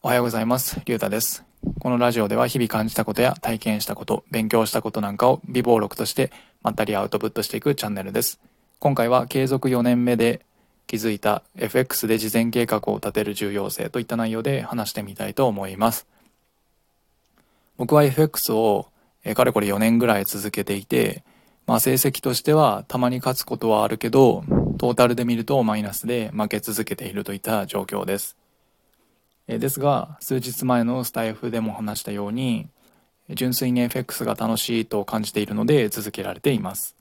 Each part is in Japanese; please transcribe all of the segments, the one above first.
おはようございます。りゅうたです。このラジオでは日々感じたことや体験したこと、勉強したことなんかを微暴録としてまったりアウトプットしていくチャンネルです。今回は継続4年目で気づいた FX で事前計画を立てる重要性といった内容で話してみたいと思います。僕は FX をえかれこれ4年ぐらい続けていて、まあ成績としてはたまに勝つことはあるけど、トータルで見るとマイナスで負け続けているといった状況です。えですが、数日前のスタイフでも話したように、純粋に FX が楽しいと感じているので続けられています。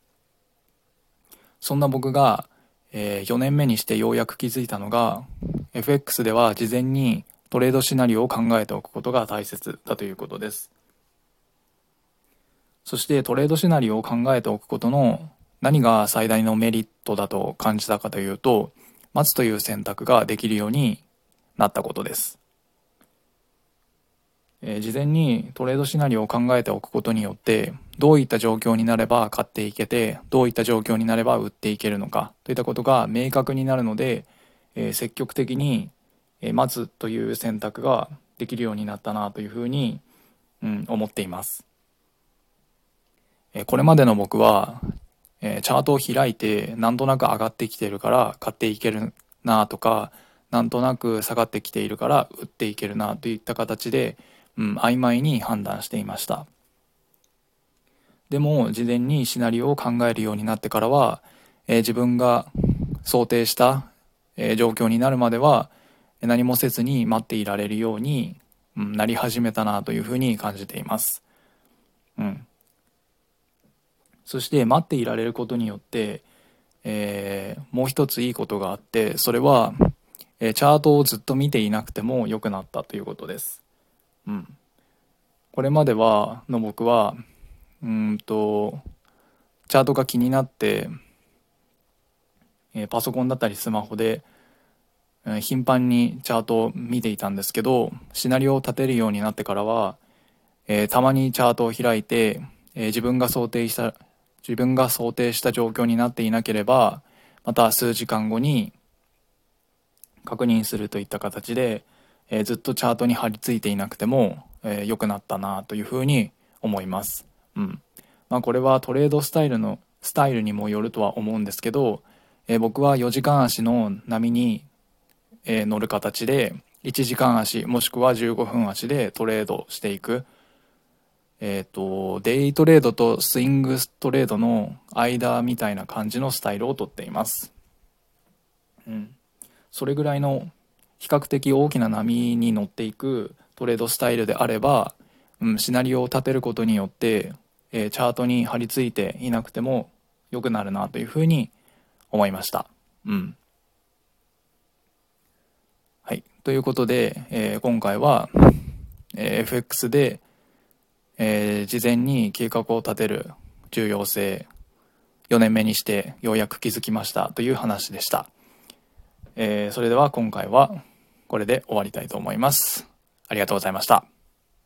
そんな僕が、え4年目にしてようやく気づいたのが、FX では事前にトレードシナリオを考えておくことが大切だということです。そしてトレードシナリオを考えておくことの何が最大のメリットだと感じたかというと、待つという選択ができるようになったことです。えー事前にトレードシナリオを考えておくことによって、どういった状況になれば買っていけて、どういった状況になれば売っていけるのかといったことが明確になるので、えー積極的に、えー待つという選択ができるようになったなというふうに、うん、思っています。えーこれまでの僕は、えーチャートを開いてなんとなく上がってきてるから買っていけるなとかなんとなく下がってきているから売っていけるなといった形で、うん、曖昧に判断していました。でも事前にシナリオを考えるようになってからは、えー自分が想定した、えー状況になるまでは何もせずに待っていられるように、うん、なり始めたなというふうに感じています。うん。そして待っていられることによって、えーもう一ついいことがあってそれは、えチャートをずっと見ていなくても良くなったということです。うん、これまではの僕はうんとチャートが気になって、えーパソコンだったりスマホで、えー頻繁にチャートを見ていたんですけどシナリオを立てるようになってからは、えーたまにチャートを開いて、え自分が想定した自分が想定した状況になっていなければまた数時間後に確認するといった形で、えーずっとチャートに張り付いていなくても良、えー良くなったなというふうに思います。うんまあ、これはトレードスタイルのスタイルにもよるとは思うんですけど、えー僕は4時間足の波に、えー乗る形で1時間足もしくは15分足でトレードしていくえっ、と、デイトレードとスイングトレードの間みたいな感じのスタイルをとっています。うん。それぐらいの比較的大きな波に乗っていくトレードスタイルであれば、うん、シナリオを立てることによって、えーチャートに張り付いていなくても良くなるなというふうに思いました。うん。はい。ということで、えー今回は、えー FX で、えー事前に計画を立てる重要性4年目にしてようやく気づきましたという話でした、えーそれでは今回はこれで終わりたいと思います。ありがとうございました。